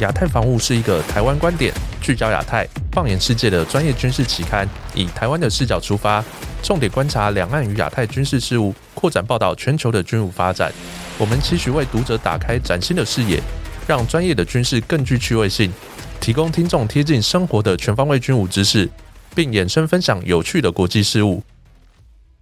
亚太防务是一个台湾观点、聚焦亚太、放眼世界的专业军事期刊，以台湾的视角出发，重点观察两岸与亚太军事事务，扩展报道全球的军武发展。我们期许为读者打开崭新的视野，让专业的军事更具趣味性，提供听众贴近生活的全方位军武知识，并衍生分享有趣的国际事务。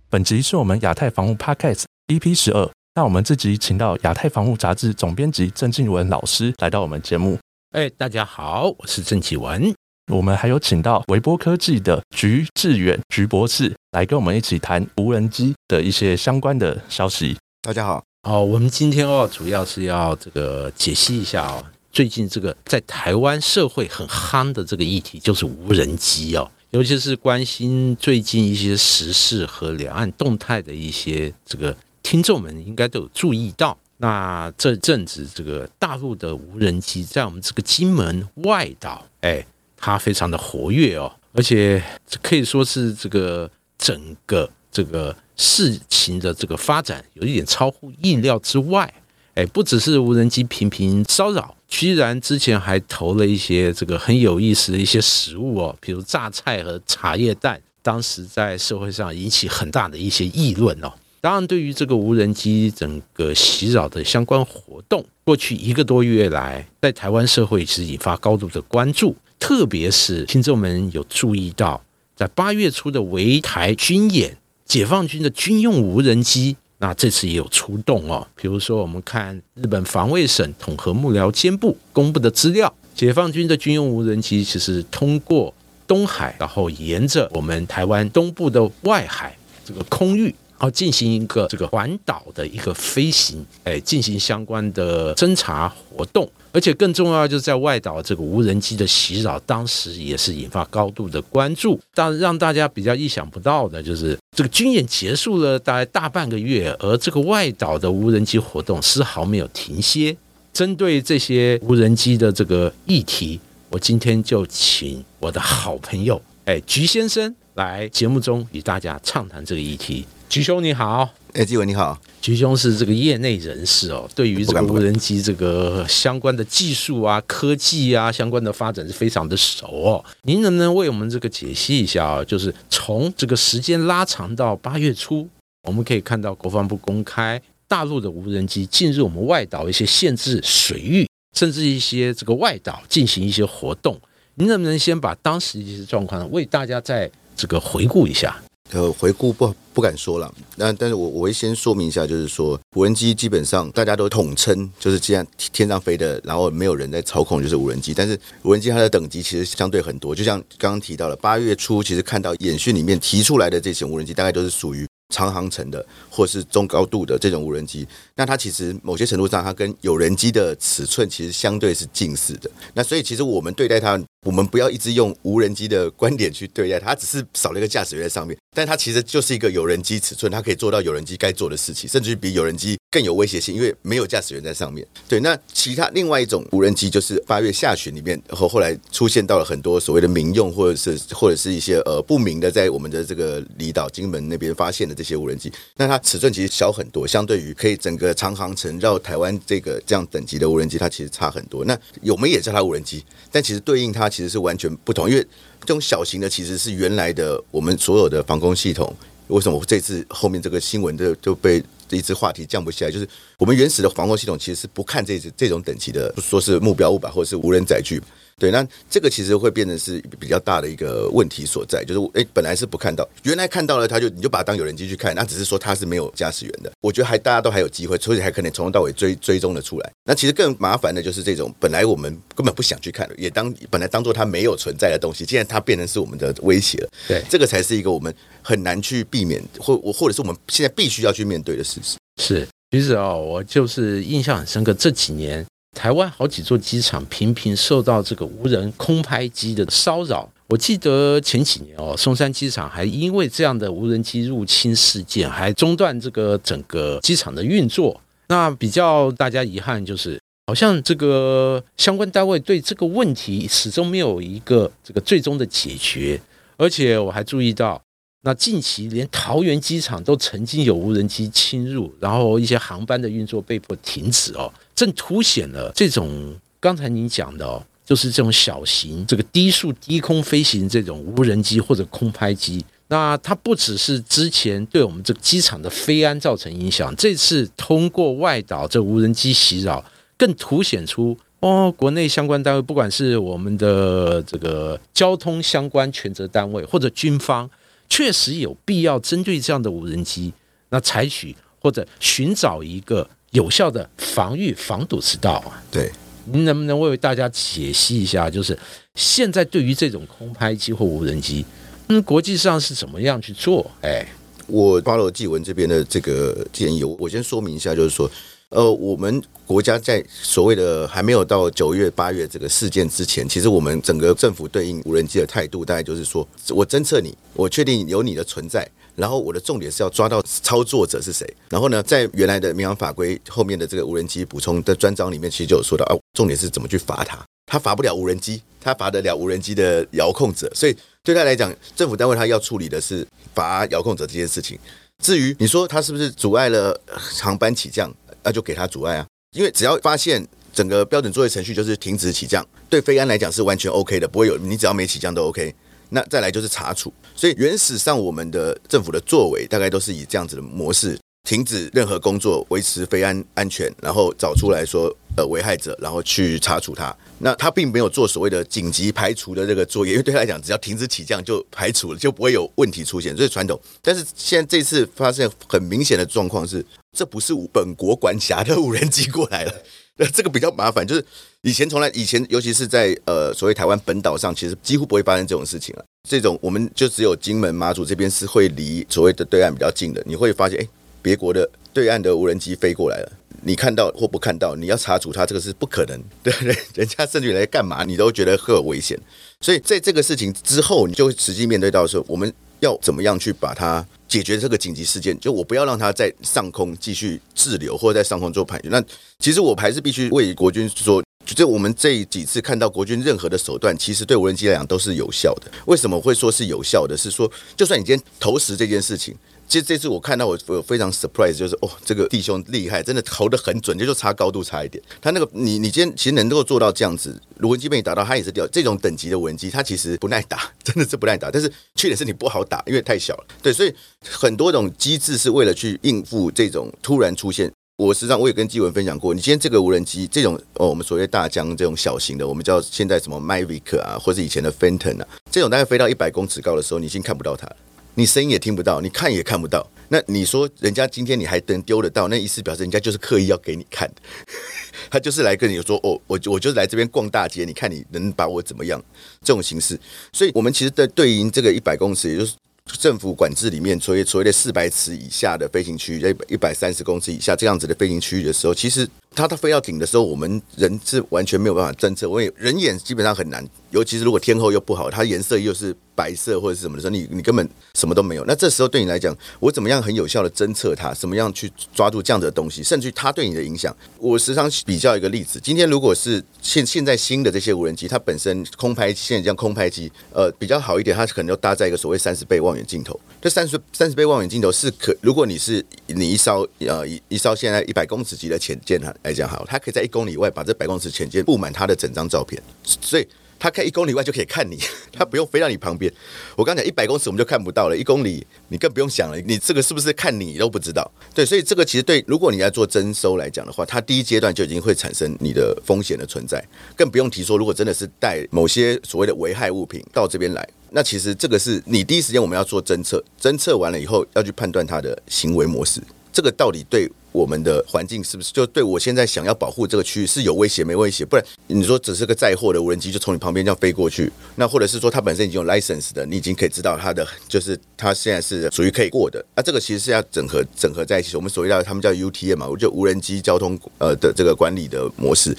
本集是我们亚太防务 Podcast EP 十二。那我们这集请到亚太防务杂志总编辑郑静文老师来到我们节目。哎，大家好，我是郑启文。我们还有请到微波科技的徐志远徐博士来跟我们一起谈无人机的一些相关的消息。大家好，哦，我们今天哦，主要是要这个解析一下哦，最近这个在台湾社会很夯的这个议题，就是无人机哦，尤其是关心最近一些时事和两岸动态的一些这个。听众们应该都有注意到，那这阵子这个大陆的无人机在我们这个金门外岛，哎，它非常的活跃哦，而且可以说是这个整个这个事情的这个发展有一点超乎意料之外，哎，不只是无人机频频骚扰，居然之前还投了一些这个很有意思的一些食物哦，比如榨菜和茶叶蛋，当时在社会上引起很大的一些议论哦。当然，对于这个无人机整个袭扰的相关活动，过去一个多月来，在台湾社会是引发高度的关注。特别是听众们有注意到，在八月初的围台军演，解放军的军用无人机，那这次也有出动哦。比如说，我们看日本防卫省统合幕僚监部公布的资料，解放军的军用无人机其实通过东海，然后沿着我们台湾东部的外海这个空域。然后进行一个这个环岛的一个飞行，哎，进行相关的侦查活动，而且更重要就是在外岛这个无人机的袭扰，当时也是引发高度的关注。但让大家比较意想不到的就是，这个军演结束了大概大半个月，而这个外岛的无人机活动丝毫没有停歇。针对这些无人机的这个议题，我今天就请我的好朋友，哎，菊先生来节目中与大家畅谈这个议题。菊兄你好，哎，纪文你好，菊兄是这个业内人士哦，对于这个无人机这个相关的技术啊、科技啊相关的发展是非常的熟哦。您能不能为我们这个解析一下啊？就是从这个时间拉长到八月初，我们可以看到国防部公开大陆的无人机进入我们外岛一些限制水域，甚至一些这个外岛进行一些活动。您能不能先把当时一些状况为大家再这个回顾一下？呃，回顾不不敢说了，那但是我我会先说明一下，就是说无人机基本上大家都统称就是这样天上飞的，然后没有人在操控就是无人机。但是无人机它的等级其实相对很多，就像刚刚提到了八月初，其实看到演训里面提出来的这些无人机，大概都是属于长航程的或是中高度的这种无人机。那它其实某些程度上，它跟有人机的尺寸其实相对是近似的。那所以其实我们对待它。我们不要一直用无人机的观点去对待它，只是少了一个驾驶员在上面，但它其实就是一个有人机尺寸，它可以做到有人机该做的事情，甚至于比有人机更有威胁性，因为没有驾驶员在上面。对，那其他另外一种无人机就是八月下旬里面，后后来出现到了很多所谓的民用或者是或者是一些呃不明的，在我们的这个离岛金门那边发现的这些无人机，那它尺寸其实小很多，相对于可以整个长航程绕台湾这个这样等级的无人机，它其实差很多。那我们也叫它无人机，但其实对应它。其实是完全不同，因为这种小型的其实是原来的我们所有的防空系统。为什么这次后面这个新闻的就被这一次话题降不下来？就是我们原始的防空系统其实是不看这这种等级的，说是目标物吧，或者是无人载具。对，那这个其实会变成是比较大的一个问题所在，就是哎，本来是不看到，原来看到了，他就你就把它当有人机去看，那只是说它是没有驾驶员的。我觉得还大家都还有机会，所以还可能从头到尾追追踪的出来。那其实更麻烦的就是这种本来我们根本不想去看的，也当本来当做它没有存在的东西，既然它变成是我们的威胁了。对，这个才是一个我们很难去避免，或我或者是我们现在必须要去面对的事实。是，其实哦，我就是印象很深刻，这几年。台湾好几座机场频频受到这个无人空拍机的骚扰。我记得前几年哦，松山机场还因为这样的无人机入侵事件，还中断这个整个机场的运作。那比较大家遗憾就是，好像这个相关单位对这个问题始终没有一个这个最终的解决。而且我还注意到，那近期连桃园机场都曾经有无人机侵入，然后一些航班的运作被迫停止哦。正凸显了这种刚才您讲的哦，就是这种小型、这个低速低空飞行这种无人机或者空拍机。那它不只是之前对我们这个机场的飞安造成影响，这次通过外岛这无人机袭扰，更凸显出哦，国内相关单位，不管是我们的这个交通相关权责单位或者军方，确实有必要针对这样的无人机，那采取或者寻找一个有效的防御防堵之道啊。对，您能不能为大家解析一下，就是现在对于这种空拍机或无人机？嗯，国际上是怎么样去做？哎，我巴罗纪文这边的这个建议，我先说明一下，就是说，呃，我们国家在所谓的还没有到九月、八月这个事件之前，其实我们整个政府对应无人机的态度，大概就是说我侦测你，我确定有你的存在，然后我的重点是要抓到操作者是谁。然后呢，在原来的民航法规后面的这个无人机补充的专章里面，其实就有说到啊，重点是怎么去罚他，他罚不了无人机，他罚得了无人机的遥控者，所以。对他来讲，政府单位他要处理的是罚遥控者这件事情。至于你说他是不是阻碍了航班起降，那就给他阻碍啊。因为只要发现整个标准作业程序就是停止起降，对飞安来讲是完全 OK 的，不会有你只要没起降都 OK。那再来就是查处。所以原始上我们的政府的作为大概都是以这样子的模式。停止任何工作，维持非安安全，然后找出来说呃危害者，然后去查处他。那他并没有做所谓的紧急排除的这个作业，因为对他来讲，只要停止起降就排除了，就不会有问题出现。这是传统。但是现在这次发现很明显的状况是，这不是本国管辖的无人机过来了，那 这个比较麻烦。就是以前从来以前，尤其是在呃所谓台湾本岛上，其实几乎不会发生这种事情了。这种我们就只有金门、马祖这边是会离所谓的对岸比较近的，你会发现哎。别国的对岸的无人机飞过来了，你看到或不看到，你要查处它，这个是不可能。对，人家甚至来干嘛，你都觉得很危险。所以在这个事情之后，你就会实际面对到说，我们要怎么样去把它解决这个紧急事件？就我不要让它在上空继续滞留，或者在上空做盘旋。那其实我还是必须为国军说，就我们这几次看到国军任何的手段，其实对无人机来讲都是有效的。为什么会说是有效的？是说，就算你今天投食这件事情。其实这次我看到我我非常 surprise，就是哦，这个弟兄厉害，真的投的很准，就就差高度差一点。他那个你你今天其实能够做到这样子，无人机被你打到，它也是掉。这种等级的无人机，它其实不耐打，真的是不耐打。但是缺点是你不好打，因为太小了。对，所以很多种机制是为了去应付这种突然出现。我实际上我也跟基文分享过，你今天这个无人机这种哦，我们所谓大疆这种小型的，我们叫现在什么 Mavic 啊，或者以前的 Phantom 啊，这种大概飞到一百公尺高的时候，你已经看不到它了。你声音也听不到，你看也看不到。那你说人家今天你还能丢得到？那意思表示人家就是刻意要给你看，他就是来跟你说哦，我我就是来这边逛大街，你看你能把我怎么样？这种形式。所以我们其实，在对应这个一百公尺，也就是政府管制里面，所谓所谓的四百尺以下的飞行区域，在一百三十公尺以下这样子的飞行区域的时候，其实它它飞到顶的时候，我们人是完全没有办法侦测，因为人眼基本上很难，尤其是如果天候又不好，它颜色又是。白色或者是什么的时候，你你根本什么都没有。那这时候对你来讲，我怎么样很有效的侦测它？怎么样去抓住这样的东西？甚至它对你的影响，我时常比较一个例子。今天如果是现现在新的这些无人机，它本身空拍现在这样空拍机，呃，比较好一点，它可能要搭载一个所谓三十倍望远镜头。这三十三十倍望远镜头是可，如果你是你一艘呃一一艘现在一百公尺级的潜舰来讲好，它可以在一公里外把这百公尺潜舰布满它的整张照片，所以。它开一公里外就可以看你，它不用飞到你旁边。我刚讲一百公尺我们就看不到了，一公里你更不用想了。你这个是不是看你都不知道？对，所以这个其实对，如果你要做征收来讲的话，它第一阶段就已经会产生你的风险的存在，更不用提说如果真的是带某些所谓的危害物品到这边来，那其实这个是你第一时间我们要做侦测，侦测完了以后要去判断它的行为模式，这个到底对。我们的环境是不是就对我现在想要保护这个区域是有威胁没威胁？不然你说只是个载货的无人机就从你旁边这样飞过去，那或者是说它本身已经有 license 的，你已经可以知道它的就是它现在是属于可以过的。那这个其实是要整合整合在一起，我们所谓的他们叫 UTM 嘛，我就无人机交通呃的这个管理的模式。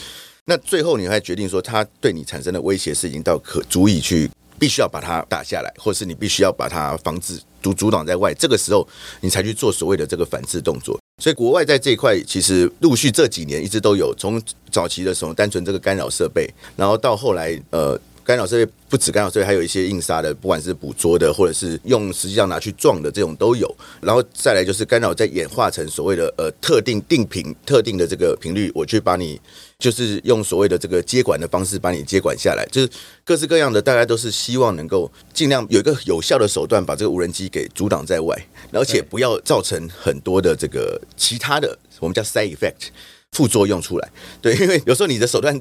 那最后你还决定说它对你产生的威胁是已经到可足以去。必须要把它打下来，或是你必须要把它防止阻阻挡在外，这个时候你才去做所谓的这个反制动作。所以国外在这一块其实陆续这几年一直都有，从早期的时候单纯这个干扰设备，然后到后来呃。干扰设备不止干扰设备，还有一些硬杀的，不管是捕捉的，或者是用实际上拿去撞的这种都有。然后再来就是干扰再演化成所谓的呃特定定频、特定的这个频率，我去把你就是用所谓的这个接管的方式把你接管下来，就是各式各样的，大家都是希望能够尽量有一个有效的手段把这个无人机给阻挡在外，而且不要造成很多的这个其他的我们叫 side effect 副作用出来。对，因为有时候你的手段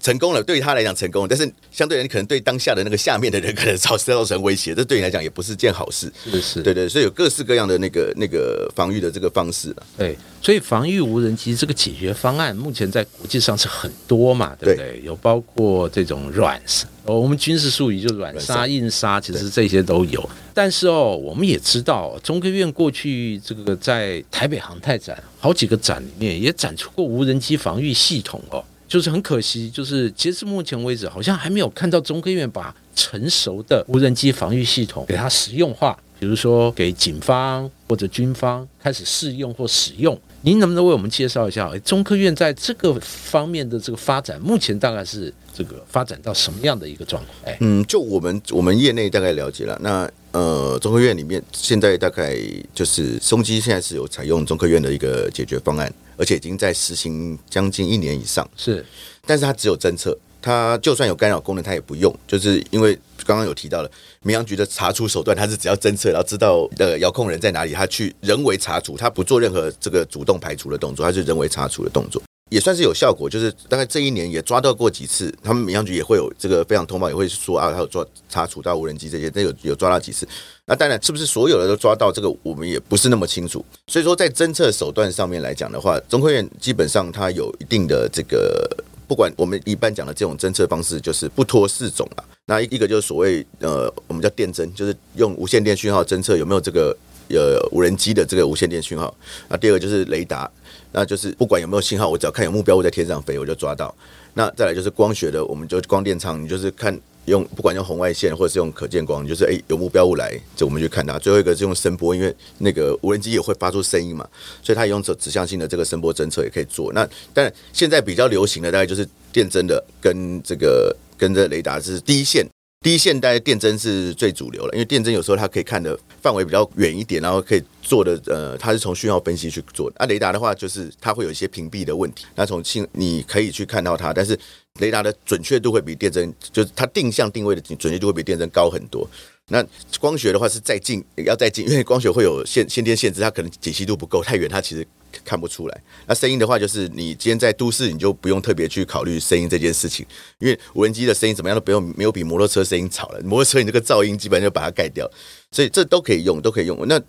成功了，对于他来讲成功了，但是相对人可能对当下的那个下面的人可能造造成威胁，这对你来讲也不是件好事。是是，对对，所以有各式各样的那个那个防御的这个方式了。对，所以防御无人机这个解决方案，目前在国际上是很多嘛，对不对？有包括这种软哦，我们军事术语就软杀、硬杀，其实这些都有。但是哦，我们也知道，中科院过去这个在台北航太展好几个展里面也展出过无人机防御系统哦。就是很可惜，就是截至目前为止，好像还没有看到中科院把成熟的无人机防御系统给它实用化，比如说给警方或者军方开始试用或使用。您能不能为我们介绍一下，中科院在这个方面的这个发展，目前大概是这个发展到什么样的一个状况？哎，嗯，就我们我们业内大概了解了，那呃，中科院里面现在大概就是松基现在是有采用中科院的一个解决方案。而且已经在实行将近一年以上，是，但是它只有侦测，它就算有干扰功能，它也不用，就是因为刚刚有提到了民航局的查处手段，它是只要侦测，然后知道呃遥控人在哪里，它去人为查处，它不做任何这个主动排除的动作，它是人为查处的动作。也算是有效果，就是大概这一年也抓到过几次，他们民航局也会有这个非常通报，也会说啊，他有抓查处到无人机这些，那有有抓到几次。那当然是不是所有的都抓到这个，我们也不是那么清楚。所以说在侦测手段上面来讲的话，中科院基本上它有一定的这个，不管我们一般讲的这种侦测方式，就是不脱四种啊。那一个就是所谓呃，我们叫电侦，就是用无线电讯号侦测有没有这个呃无人机的这个无线电讯号。那第二个就是雷达。那就是不管有没有信号，我只要看有目标我在天上飞，我就抓到。那再来就是光学的，我们就光电舱，你就是看用不管用红外线或者是用可见光，就是诶有目标物来，就我们去看它。最后一个是用声波，因为那个无人机也会发出声音嘛，所以它用指指向性的这个声波侦测也可以做。那但现在比较流行的大概就是电侦的跟这个跟这雷达是第一线。第一线带电侦是最主流了，因为电侦有时候它可以看的范围比较远一点，然后可以做的呃，它是从讯号分析去做的。啊，雷达的话就是它会有一些屏蔽的问题，那从信你可以去看到它，但是雷达的准确度会比电侦，就是它定向定位的准确度会比电侦高很多。那光学的话是再近要再近，因为光学会有限先天限制，它可能解析度不够，太远它其实。看不出来。那声音的话，就是你今天在都市，你就不用特别去考虑声音这件事情，因为无人机的声音怎么样都不用，没有比摩托车声音吵了。摩托车你这个噪音基本上就把它盖掉，所以这都可以用，都可以用。那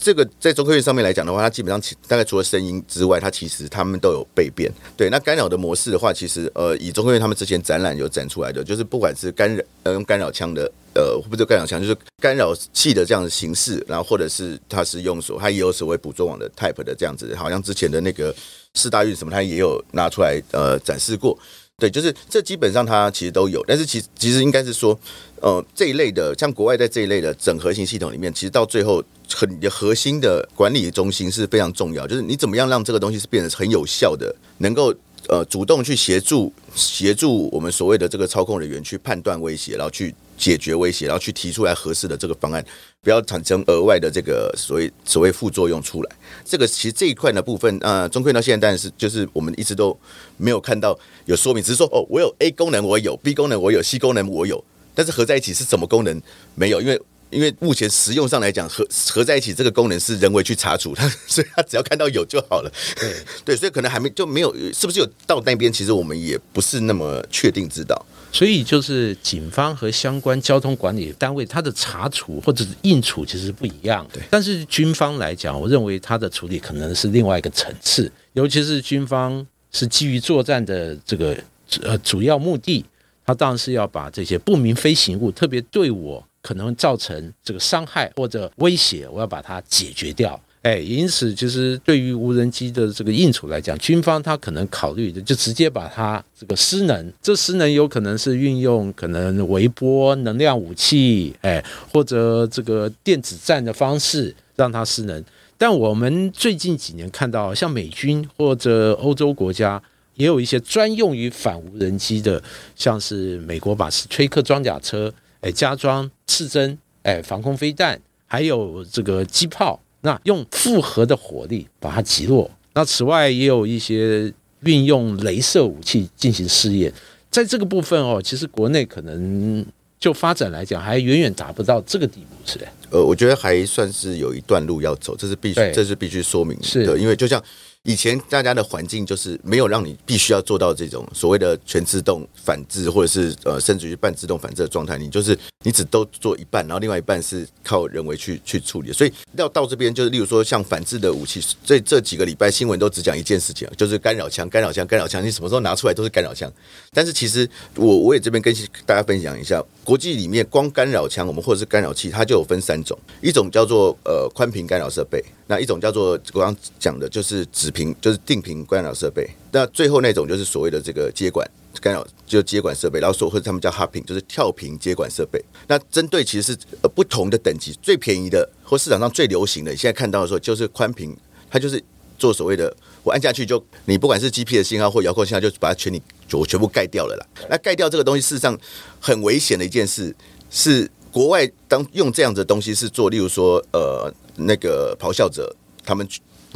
这个在中科院上面来讲的话，它基本上大概除了声音之外，它其实他们都有被变。对，那干扰的模式的话，其实呃，以中科院他们之前展览有展出来的，就是不管是干扰呃用干扰枪的。呃，不是干扰枪，就是干扰器的这样的形式，然后或者是它是用所，它也有所谓捕捉网的 type 的这样子，好像之前的那个四大运什么，它也有拿出来呃展示过。对，就是这基本上它其实都有，但是其实其实应该是说，呃，这一类的像国外在这一类的整合型系统里面，其实到最后很核心的管理中心是非常重要，就是你怎么样让这个东西是变得很有效的，能够。呃，主动去协助协助我们所谓的这个操控人员去判断威胁，然后去解决威胁，然后去提出来合适的这个方案，不要产生额外的这个所谓所谓副作用出来。这个其实这一块的部分，呃，中科到现在当然是就是我们一直都没有看到有说明，只是说哦，我有 A 功能，我有 B 功能，我有 C 功能，我有，但是合在一起是什么功能没有，因为。因为目前实用上来讲，合合在一起这个功能是人为去查处它，所以它只要看到有就好了。对 对，所以可能还没就没有，是不是有到那边？其实我们也不是那么确定知道。所以就是警方和相关交通管理单位，它的查处或者是应处其实不一样。对，但是军方来讲，我认为它的处理可能是另外一个层次，尤其是军方是基于作战的这个呃主要目的，他当然是要把这些不明飞行物，特别对我。可能造成这个伤害或者威胁，我要把它解决掉。哎，因此，其实对于无人机的这个应处来讲，军方他可能考虑的就直接把它这个失能。这失能有可能是运用可能微波能量武器，哎，或者这个电子战的方式让它失能。但我们最近几年看到，像美军或者欧洲国家。也有一些专用于反无人机的，像是美国把斯崔克装甲车，哎，加装刺针，哎，防空飞弹，还有这个机炮，那用复合的火力把它击落。那此外也有一些运用镭射武器进行试验，在这个部分哦，其实国内可能就发展来讲，还远远达不到这个地步，是的。呃，我觉得还算是有一段路要走，这是必须，这是必须说明的，因为就像。以前大家的环境就是没有让你必须要做到这种所谓的全自动反制，或者是呃甚至于半自动反制的状态。你就是你只都做一半，然后另外一半是靠人为去去处理。所以要到这边，就是例如说像反制的武器，这这几个礼拜新闻都只讲一件事情，就是干扰枪、干扰枪、干扰枪。你什么时候拿出来都是干扰枪。但是其实我我也这边跟大家分享一下，国际里面光干扰枪，我们或者是干扰器，它就有分三种，一种叫做呃宽频干扰设备。那一种叫做我刚讲的，就是指频，就是定频干扰设备。那最后那种就是所谓的这个接管干扰，就接管设备，然后所或者他们叫 hopping，就是跳频接管设备。那针对其实是呃不同的等级，最便宜的或市场上最流行的，现在看到的时候就是宽频，它就是做所谓的我按下去就你不管是 G P 的信号或遥控信号，就把它全你就全部盖掉了啦。那盖掉这个东西，事实上很危险的一件事是。国外当用这样的东西是做，例如说，呃，那个咆哮者他们，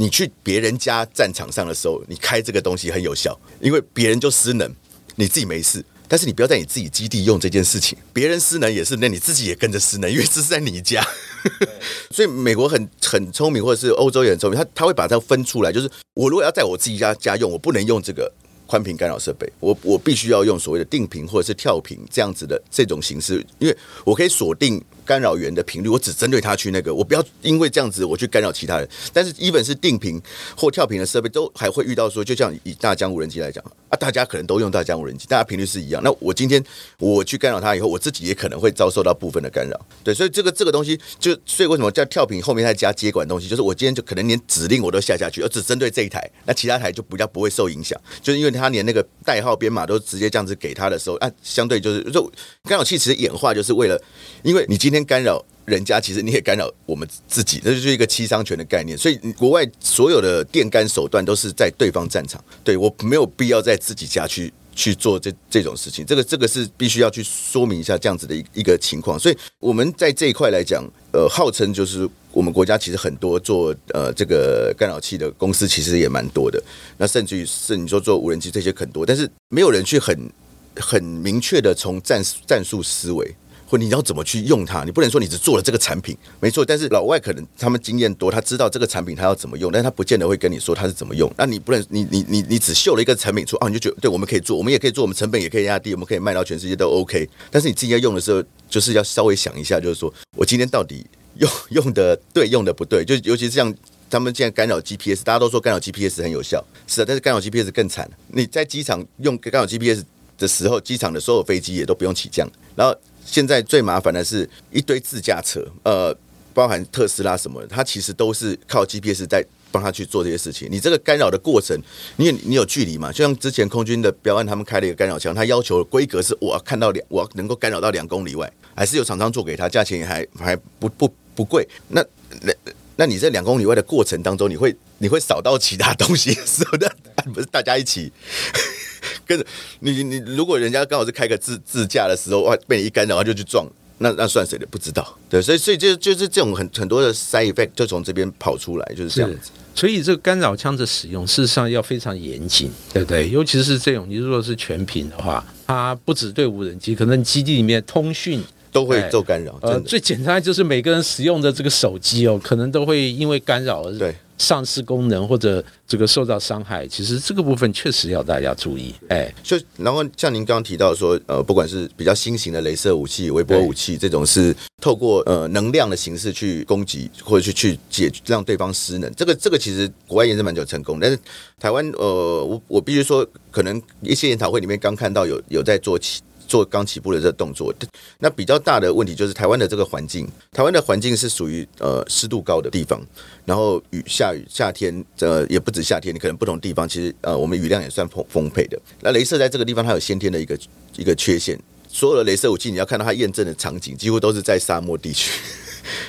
你去别人家战场上的时候，你开这个东西很有效，因为别人就失能，你自己没事，但是你不要在你自己基地用这件事情，别人失能也是，那你自己也跟着失能，因为这是在你家。所以美国很很聪明，或者是欧洲也很聪明，他他会把它分出来，就是我如果要在我自己家家用，我不能用这个。宽频干扰设备，我我必须要用所谓的定频或者是跳频这样子的这种形式，因为我可以锁定。干扰源的频率，我只针对他去那个，我不要因为这样子我去干扰其他人。但是，even 是定频或跳频的设备，都还会遇到说，就像以大疆无人机来讲啊，大家可能都用大疆无人机，大家频率是一样。那我今天我去干扰它以后，我自己也可能会遭受到部分的干扰。对，所以这个这个东西，就所以为什么叫跳频后面再加接管东西，就是我今天就可能连指令我都下下去，而只针对这一台，那其他台就比较不会受影响。就是因为它连那个代号编码都直接这样子给他的时候，啊，相对就是就干扰器其实演化就是为了，因为你今天。干扰人家，其实你也干扰我们自己，这就是一个七伤拳的概念。所以国外所有的电干手段都是在对方战场，对我没有必要在自己家去去做这这种事情。这个这个是必须要去说明一下这样子的一一个情况。所以我们在这一块来讲，呃，号称就是我们国家其实很多做呃这个干扰器的公司其实也蛮多的。那甚至于是你说做无人机这些很多，但是没有人去很很明确的从战战术思维。或你要怎么去用它？你不能说你只做了这个产品，没错。但是老外可能他们经验多，他知道这个产品他要怎么用，但是他不见得会跟你说他是怎么用。那你不能，你你你你只秀了一个产品出啊，你就觉得对，我们可以做，我们也可以做，我们成本也可以压低，我们可以卖到全世界都 OK。但是你自己要用的时候，就是要稍微想一下，就是说我今天到底用 用的对，用的不对。就尤其是像他们现在干扰 GPS，大家都说干扰 GPS 很有效，是啊，但是干扰 GPS 更惨。你在机场用干扰 GPS 的时候，机场的所有飞机也都不用起降，然后。现在最麻烦的是一堆自驾车，呃，包含特斯拉什么，它其实都是靠 GPS 在帮他去做这些事情。你这个干扰的过程，你你有距离嘛？就像之前空军的标案，他们开了一个干扰枪，他要求规格是我看到两，我能够干扰到两公里外，还是有厂商做给他，价钱也还还不不不贵。那那那你在两公里外的过程当中，你会你会扫到其他东西，是不是？不是大家一起。跟着你，你如果人家刚好是开个自自驾的时候，哇，被你一干扰然后就去撞，那那算谁的？不知道。对，所以所以就就是这种很很多的 side effect 就从这边跑出来，就是这样子。所以这个干扰枪的使用，事实上要非常严谨，对不对？尤其是这种，你如果是全屏的话，它不止对无人机，可能基地里面通讯都会受干扰。呃，最简单就是每个人使用的这个手机哦，可能都会因为干扰而对。丧失功能或者这个受到伤害，其实这个部分确实要大家注意。哎，就然后像您刚刚提到说，呃，不管是比较新型的镭射武器、微波武器这种，是透过呃能量的形式去攻击或者去去解让对方失能，这个这个其实国外也是蛮久成功。但是台湾，呃，我我必须说，可能一些研讨会里面刚看到有有在做。做刚起步的这个动作，那比较大的问题就是台湾的这个环境，台湾的环境是属于呃湿度高的地方，然后雨下雨夏天呃也不止夏天，你可能不同地方其实呃我们雨量也算丰丰沛的。那镭射在这个地方它有先天的一个一个缺陷，所有的镭射武器你要看到它验证的场景，几乎都是在沙漠地区。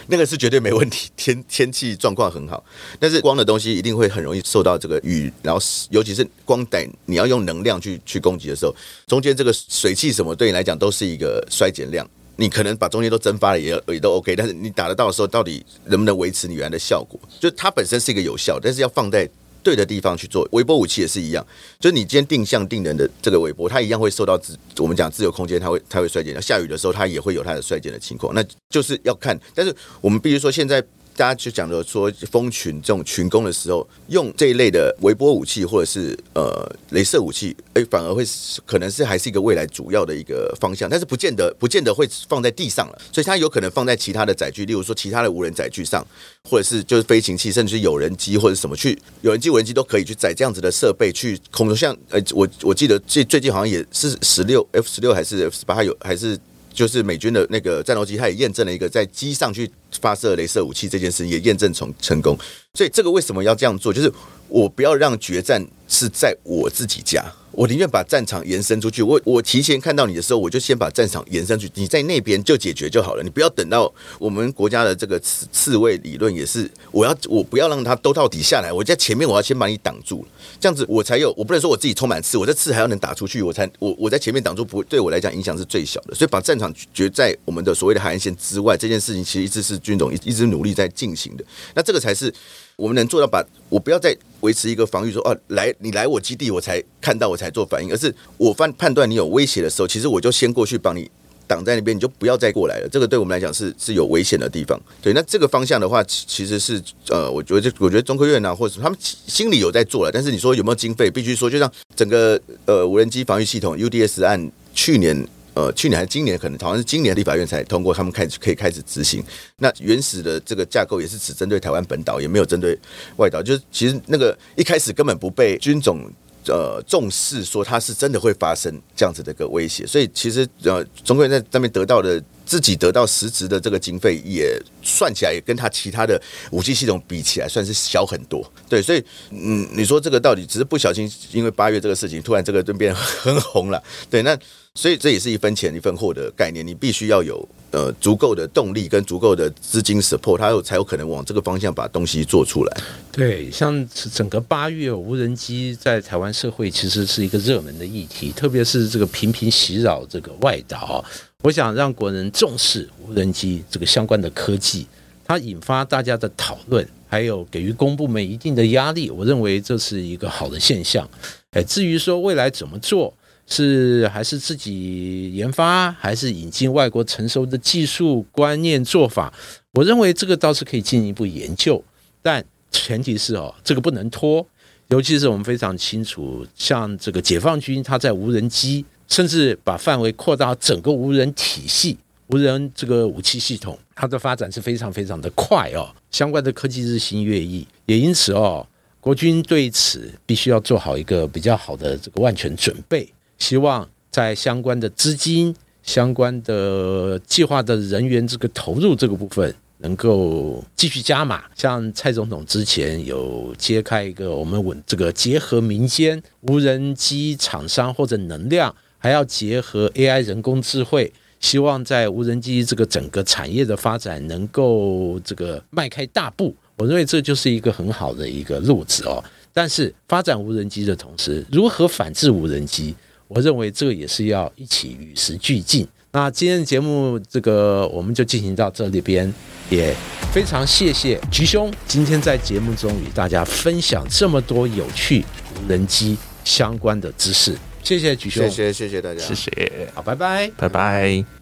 那个是绝对没问题，天天气状况很好。但是光的东西一定会很容易受到这个雨，然后尤其是光带你要用能量去去攻击的时候，中间这个水汽什么对你来讲都是一个衰减量。你可能把中间都蒸发了也也都 OK，但是你打得到的时候，到底能不能维持你原来的效果？就它本身是一个有效，但是要放在。对的地方去做，微波武器也是一样，就是你今天定向定人的这个微波，它一样会受到自我们讲自由空间，它会它会衰减。下雨的时候，它也会有它的衰减的情况，那就是要看。但是我们必须说，现在。大家就讲的说，蜂群这种群攻的时候，用这一类的微波武器或者是呃镭射武器，哎，反而会可能是还是一个未来主要的一个方向，但是不见得不见得会放在地上了，所以它有可能放在其他的载具，例如说其他的无人载具上，或者是就是飞行器，甚至是有人机或者什么去有人机、无人机都可以去载这样子的设备去空中，像呃我我记得最最近好像也是十六 F 十六还是 F 十八，它有还是。就是美军的那个战斗机，它也验证了一个在机上去发射镭射武器这件事，也验证成成功。所以这个为什么要这样做？就是我不要让决战是在我自己家。我宁愿把战场延伸出去。我我提前看到你的时候，我就先把战场延伸去。你在那边就解决就好了。你不要等到我们国家的这个刺刺猬理论也是，我要我不要让它兜到底下来。我在前面我要先把你挡住，这样子我才有。我不能说我自己充满刺，我这刺还要能打出去，我才我我在前面挡住，不对我来讲影响是最小的。所以把战场决在我们的所谓的海岸线之外，这件事情其实一直是军种一一直努力在进行的。那这个才是。我们能做到，把我不要再维持一个防御，说哦，来你来我基地，我才看到，我才做反应，而是我判判断你有威胁的时候，其实我就先过去帮你挡在那边，你就不要再过来了。这个对我们来讲是是有危险的地方。对，那这个方向的话，其实是呃，我觉得我觉得中科院啊，或者他们心里有在做了，但是你说有没有经费？必须说，就像整个呃无人机防御系统 UDS 案去年。呃，去年还是今年，可能好像是今年立法院才通过，他们开始可以开始执行。那原始的这个架构也是只针对台湾本岛，也没有针对外岛。就是其实那个一开始根本不被军种呃重视，说它是真的会发生这样子的一个威胁。所以其实呃，中国人在上面得到的。自己得到实质的这个经费，也算起来也跟他其他的武器系统比起来，算是小很多。对，所以嗯，你说这个到底只是不小心，因为八月这个事情，突然这个就变很红了。对，那所以这也是一分钱一分货的概念，你必须要有呃足够的动力跟足够的资金 support，它有才有可能往这个方向把东西做出来。对，像整个八月无人机在台湾社会其实是一个热门的议题，特别是这个频频袭扰这个外岛。我想让国人重视无人机这个相关的科技，它引发大家的讨论，还有给予公部门一定的压力。我认为这是一个好的现象。哎，至于说未来怎么做，是还是自己研发，还是引进外国成熟的技术观念做法，我认为这个倒是可以进一步研究。但前提是哦，这个不能拖。尤其是我们非常清楚，像这个解放军，他在无人机。甚至把范围扩大整个无人体系、无人这个武器系统，它的发展是非常非常的快哦。相关的科技日新月异，也因此哦，国军对此必须要做好一个比较好的这个万全准备。希望在相关的资金、相关的计划的人员这个投入这个部分。能够继续加码，像蔡总统之前有揭开一个我们稳这个结合民间无人机厂商或者能量，还要结合 AI 人工智慧，希望在无人机这个整个产业的发展能够这个迈开大步。我认为这就是一个很好的一个路子哦。但是发展无人机的同时，如何反制无人机，我认为这也是要一起与时俱进。那今天的节目这个我们就进行到这里边。也非常谢谢菊兄今天在节目中与大家分享这么多有趣无人机相关的知识，谢谢举兄，谢谢谢谢大家，谢谢，好，拜拜，拜拜。